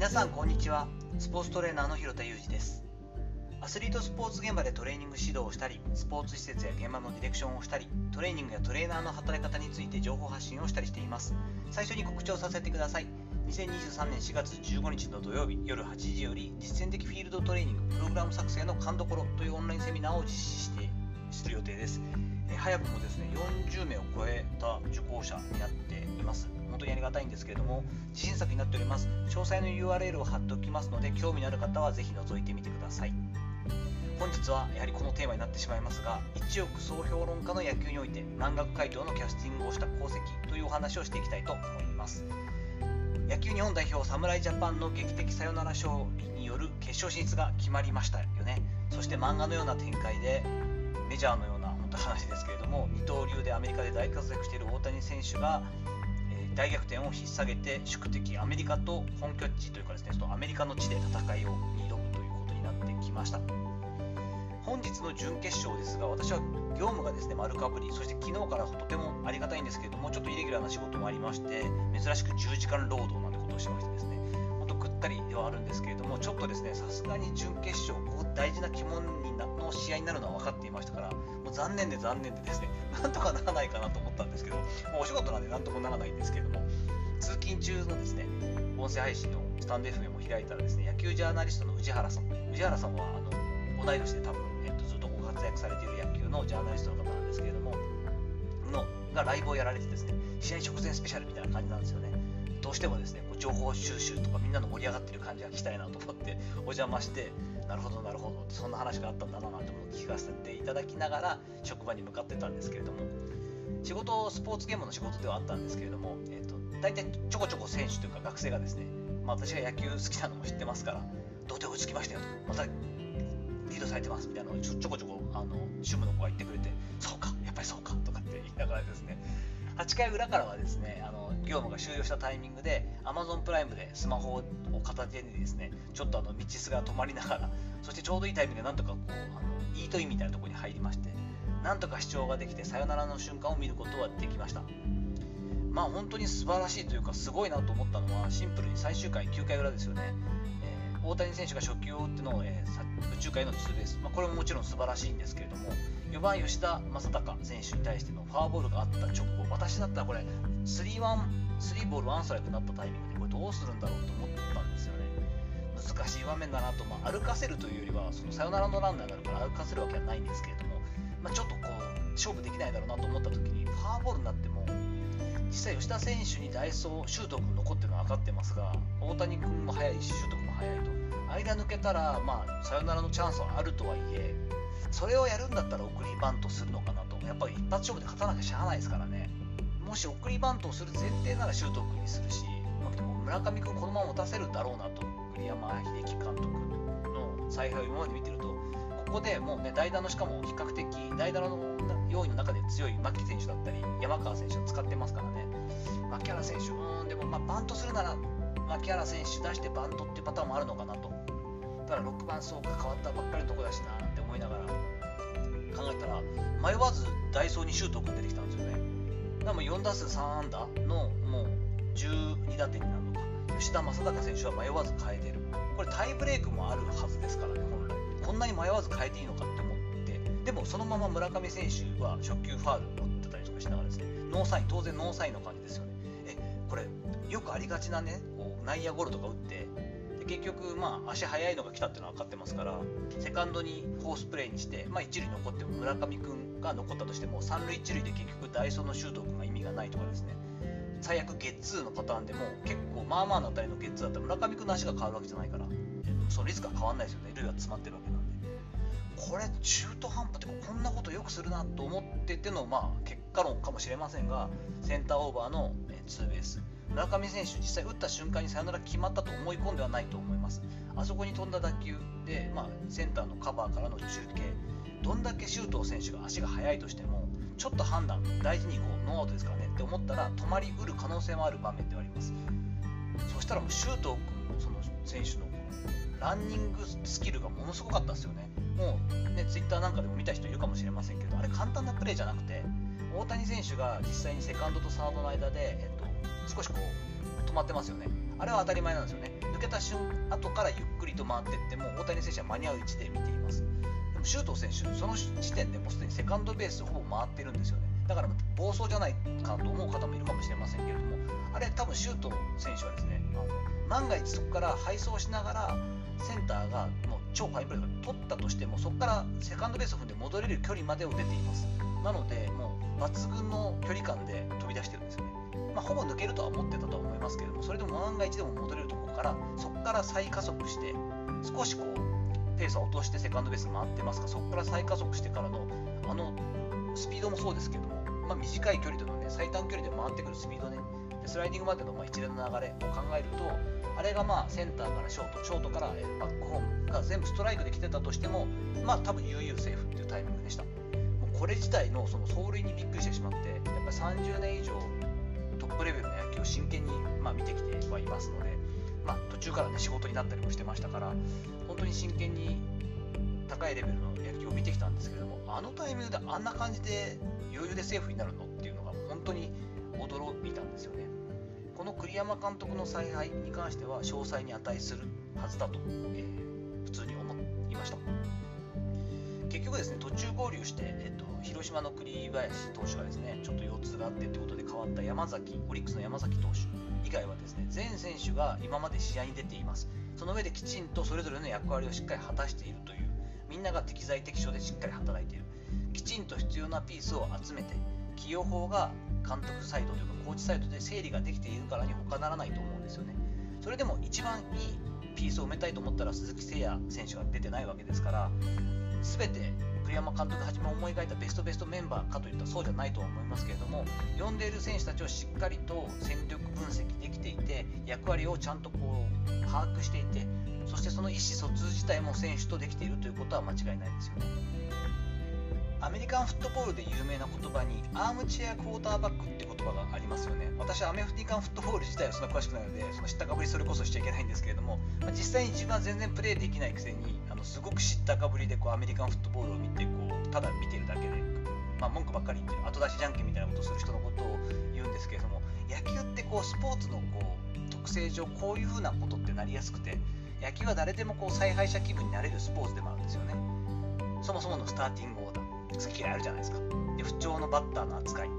皆さんこんにちは。スポーツトレーナーの広田裕二です。アスリートスポーツ現場でトレーニング指導をしたりスポーツ施設や現場のディレクションをしたりトレーニングやトレーナーの働き方について情報発信をしたりしています。最初に告知をさせてください。2023年4月15日の土曜日夜8時より実践的フィールドトレーニングプログラム作成の勘どころというオンラインセミナーを実施してする予定です。早くもですね40名を超えた受講者になっています。本当にありがたいんですけれども自信作になっております。詳細の URL を貼っておきますので興味のある方はぜひ覗いてみてください。本日はやはりこのテーマになってしまいますが一億総評論家の野球において南学会長のキャスティングをした功績というお話をしていきたいと思います。野球日本代表侍ジャパンの劇的サヨナラ勝利による決勝進出が決まりましたよね。そして漫画のような展開でメジャーのような本当話ですけれども二刀流でアメリカで大活躍している大谷選手が、大逆転を引っ提げて宿敵アメリカと本拠地というかですねそのアメリカの地で戦いを挑むということになってきました。本日の準決勝ですが私は業務がですね丸かぶりそして昨日からとてもありがたいんですけれどもちょっとイレギュラーな仕事もありまして珍しく10時間労働なんてことをしましてですね。本当ぐったりではあるんですけれどもちょっとですねさすがに準決勝ここ大事な鬼門の試合になるのは分かっていましたからもう残念で残念でですねなんとかならないかなと思ったんですけどもうお仕事なんでなんともならないんですけれども通勤中のですね音声配信のスタンド FM を開いたらですね野球ジャーナリストの宇治原さん宇治原さんはあの同い年で多分、えっと、ずっとご活躍されている野球のジャーナリストの方なんですけれどものがライブをやられてですね試合直前スペシャルみたいな感じなんですよね。どうしてもですねこう情報収集とかみんなの盛り上がってる感じが聞きたいなと思ってお邪魔してなるほどなるほど。そんな話があったんだななんて思って聞かせていただきながら職場に向かってたんですけれども。仕事スポーツゲームの仕事ではあったんですけれども、えーと、大体ちょこちょこ選手というか学生がですね、まあ、私が野球好きなのも知ってますから童貞追いつきましたよと。またリードされてますみたいなのをちょこちょこあの主務の子が言ってくれてそうかやっぱりそうかとかって言いながらですね。8回裏からはですねあの業務が終了したタイミングで Amazon プライムでスマホを片手にですねちょっとあの道すが止まりながらそしてちょうどいいタイミングでなんとかこうあのイートインみたいなところに入りましてなんとか視聴ができてさよならの瞬間を見ることはできました。まあ本当に素晴らしいというかすごいなと思ったのはシンプルに最終回9回裏ですよね、えー、大谷選手が初球を打っての、えー、宇宙界のツーベース、まあ、これももちろん素晴らしいんですけれども4番吉田正尚選手に対してのフォアボールがあった直後私だったらこれ 3, ワン3ボール1ストライクになったタイミングでこれどうするんだろうと思ったんですよね。難しい場面だなと、まあ、歩かせるというよりはそのサヨナラのランナーがあるから歩かせるわけはないんですけれども、まあ、ちょっとこう勝負できないだろうなと思った時にフォアボールになっても実際吉田選手にダイソーシュート君残ってるのは分かってますが大谷君も速いしシュート君も速いと。間抜けたらまあサヨナラのチャンスはあるとはいえそれをやるんだったら送りバントするのかなと。やっぱり一発勝負で勝たなきゃしゃあないですからね。もし送りバントをする前提なら周東君にするし、村上君このまま持たせるだろうなと。栗山英樹監督の采配を今まで見てるとここでもうね代打のしかも比較的代打の要因の中で強い牧選手だったり山川選手を使ってますからね。牧原選手うんでもまあバントするなら牧原選手出してバントっていうパターンもあるのかなと。ただ6番そう変わったばっかりのとこだしな。思いながら。考えたら迷わずダイソーにシュート君出てきたんですよね。でも4打数3安打のもう12打点になるのか。吉田正尚選手は迷わず変えてる。これタイブレークもあるはずですからね本来。こんなに迷わず変えていいのかって思って。でもそのまま村上選手は初球ファールを打ってたりとかしながらですね。ノーサイン当然ノーサインの感じですよね。えこれよくありがちなねこう内野ゴロとか打って結局、まあ、足速いのが来たっていうのは分かってますからセカンドにフォースプレーにして、まあ、一塁残っても村上君が残ったとしても三塁一塁で結局ダイソーのシュート君が意味がないとかですね。最悪ゲッツーのパターンでも結構まあまあな当たりのゲッツーだったら村上君の足が変わるわけじゃないからそのリスクは変わんないですよね。塁は詰まってるわけなんで。これ中途半端ってこんなことよくするなと思ってての、まあ、結果論かもしれませんがセンターオーバーのツーベース。村上選手、実際打った瞬間にサヨナラ決まったと思い込んではないと思います。あそこに飛んだ打球で、まあ、センターのカバーからの中継、どんだけ周東選手が足が速いとしても、ちょっと判断、大事にこうノーアウトですからねって思ったら、止まりうる可能性もある場面ではあります。そしたらもう周東君のその選手のランニングスキルがものすごかったですよね。もうね、ツイッターなんかでも見た人いるかもしれませんけど、あれ簡単なプレーじゃなくて、大谷選手が実際にセカンドとサードの間で、えっ、少しこう止まってますよね。あれは当たり前なんですよね。抜けた瞬後からゆっくりと回っていっても大谷選手は間に合う位置で見ています。でも周東選手その時点でもうすでにセカンドベースほぼ回ってるんですよね。だから暴走じゃないかと思う方もいるかもしれませんけれどもあれ多分周東選手はですねあの万が一そこから配送しながらセンターがもう超ファインプレーを取ったとしてもそこからセカンドベースを踏んで戻れる距離までを出ています。なのでもう抜群の距離感で飛び出してるんですよね。まあ、ほぼ抜けるとは思ってたとは思いますけれどもそれでも万が一でも戻れるところからそこから再加速して少しこうペースを落としてセカンドベース回ってますがそこから再加速してからのあのスピードもそうですけども、まあ、短い距離でのね最短距離で回ってくるスピードねでスライディングまでのまあ一連の流れを考えるとあれがまあセンターからショートショートからバックホームが全部ストライクで来てたとしてもまあ多分悠々セーフっていうタイミングでした。これ自体のその走塁にびっくりしてしまってやっぱ30年以上トップレベルの野球を真剣に、まあ、見てきてはいますので、まあ、途中からね仕事になったりもしてましたから本当に真剣に高いレベルの野球を見てきたんですけれどもあのタイミングであんな感じで余裕でセーフになるのっていうのが本当に驚いたんですよね。この栗山監督の采配に関しては詳細に値するはずだと、えー、普通に思いました。結局ですね途中合流して、えっと、広島の栗林投手がですねちょっと腰痛があってってことで変わった山崎オリックスの山崎投手以外はですね全選手が今まで試合に出ています。その上できちんとそれぞれの役割をしっかり果たしているというみんなが適材適所でしっかり働いている。きちんと必要なピースを集めて起用法が監督サイドというかコーチサイドで整理ができているからに他ならないと思うんですよね。それでも一番いいピースを埋めたいと思ったら鈴木誠也選手が出てないわけですから全て栗山監督はじめ思い描いたベストベストメンバーかといったらそうじゃないとは思いますけれども呼んでいる選手たちをしっかりと戦力分析できていて役割をちゃんとこう把握していてそしてその意思疎通自体も選手とできているということは間違いないですよね。アメリカンフットボールで有名な言葉にアームチェアクォーターバックって言葉がありますよね。私はアメリカンフットボール自体はそんな詳しくないのでその知ったかぶりそれこそしちゃいけないんですけれども、まあ、実際に自分は全然プレーできないくせにあのすごく知ったかぶりでこうアメリカンフットボールを見てこうただ見てるだけで、まあ、文句ばっかり言ってる後出しじゃんけんみたいなことをする人のことを言うんですけれども野球ってこうスポーツのこう特性上こういうふうなことってなりやすくて野球は誰でもこう采配者気分になれるスポーツでもあるんですよね。そもそものスターティングオーダー好き嫌いあるじゃないですか。で不調のバッターの扱い、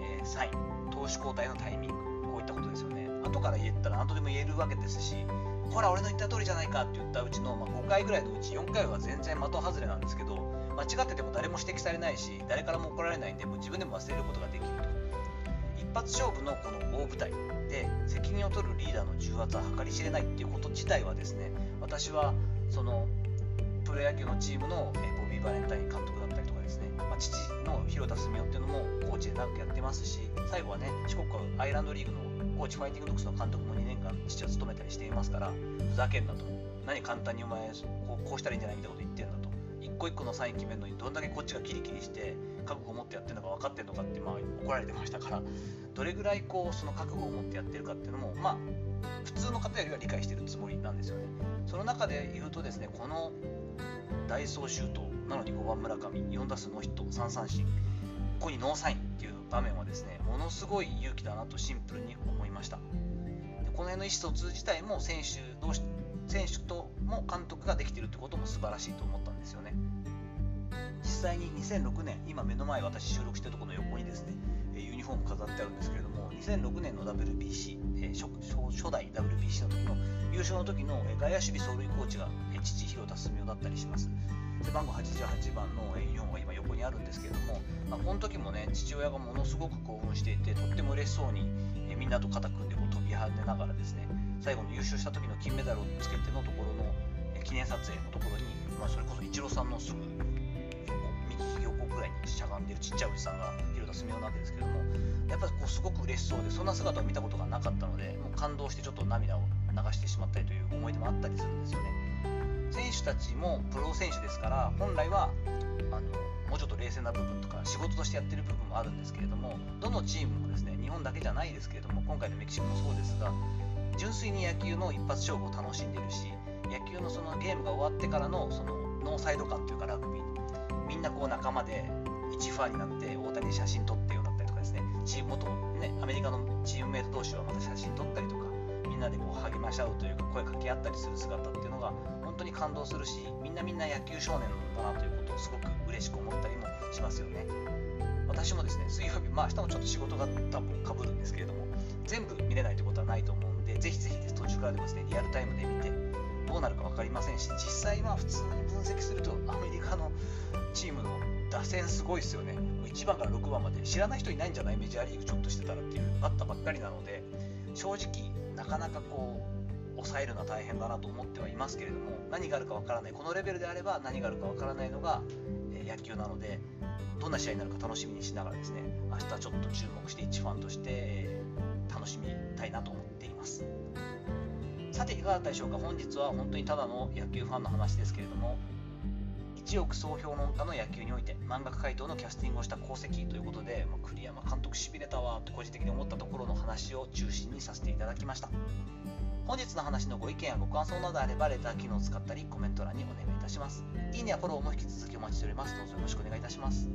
えー、サイン。投手交代のタイミング。こういったことですよね。後から言ったら何とでも言えるわけですしほら俺の言った通りじゃないかって言ったうちの、まあ、5回ぐらいのうち4回は全然的外れなんですけど間違ってても誰も指摘されないし誰からも怒られないんでもう自分でも忘れることができると。一発勝負のこの大舞台。で責任を取るリーダーの重圧は計り知れないっていうこと自体はですね私はそのプロ野球のチームのボビー・バレンタイン監督父の広田澄夫っていうのもコーチで長くやってますし最後はね四国アイランドリーグのコーチファイティングドッグスの監督も2年間父は務めたりしていますからふざけんなと。何簡単にお前こうこうしたらいいんじゃないみたいなこと言ってんだと。一個一個のサイン決めるのにどんだけこっちがキリキリして覚悟を持ってやってるのか分かってるのかってまあ怒られてましたからどれぐらいこうその覚悟を持ってやってるかっていうのもまあ普通の方よりは理解してるつもりなんですよね。その中で言うとですねこのダイソーシュートなのに5番村上4打数ノーヒット3三振。ここにノーサインっていう場面はですねものすごい勇気だなとシンプルに思いました。でこの辺の意思疎通自体も選手同士選手とも監督ができているってことも素晴らしいと思ったんですよね。実際に2006年今目の前私収録してるところの横にですねユニフォーム飾ってあるんですけれども2006年の WBC 初初代 WBC の時の優勝の時の外野守備走塁コーチが父広田澄夫だったりします。背番号88番のユニフォームが今横にあるんですけれども、まあ、この時もね父親がものすごく興奮していてとっても嬉しそうにえみんなと肩組んでこう飛び跳ねながらですね最後の優勝した時の金メダルをつけてのところの記念撮影のところに、まあ、それこそイチローさんのすぐ右横ぐらいにしゃがんでるちっちゃいおじさんが広田澄夫なわけですけどもやっぱりこうすごく嬉しそうでそんな姿を見たことがなかったのでもう感動してちょっと涙を流してしまったりという思い出もあったりするんですよね。選手たちもプロ選手ですから本来はあのもうちょっと冷静な部分とか仕事としてやってる部分もあるんですけれどもどのチームもですね日本だけじゃないですけれども今回のメキシコもそうですが純粋に野球の一発勝負を楽しんでいるし野球のそのゲームが終わってからのそのノーサイド感というかラグビー。みんなこう仲間で一ファンになって大谷に写真撮ってよだったりとかですね。チーム元ねアメリカのチームメイト同士はまた写真撮ったりとかみんなでこう励まし合うというか声かけ合ったりする姿っていうのが本当に感動するしみんなみんな野球少年だなということをすごく嬉しく思ったりもしますよね。私もですね水曜日まあ明日もちょっと仕事が多分かぶるんですけれども全部見れないということはないと思うんでぜひぜひです。途中からでもですねリアルタイムで見てどうなるか分かりませんし実際は普通に分析するとアメリカのチームの打線すごいですよね。1番から6番まで知らない人いないんじゃない？メジャーリーグちょっとしてたらっていうあったばっかりなので正直なかなかこう抑えるのは大変だなと思ってはいますけれども何があるかわからない。このレベルであれば何があるかわからないのが、え野球なのでどんな試合になるか楽しみにしながらですね明日ちょっと注目して一ファンとして、楽しみたいなと思っています。さていかがだったでしょうか。本日は本当にただの野球ファンの話ですけれども一億総評論家の野球において漫画家回答のキャスティングをした功績ということで、まあ、栗山監督しびれたわと個人的に思ったところの話を中心にさせていただきました。本日の話のご意見やご感想などあればレター機能を使ったりコメント欄にお願いいたします。いいねやフォローも引き続きお待ちしております。どうぞよろしくお願いいたします。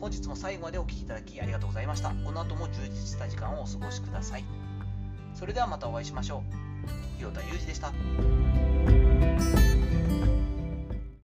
本日も最後までお聴きいただきありがとうございました。この後も充実した時間をお過ごしください。それではまたお会いしましょう。広田裕二でした。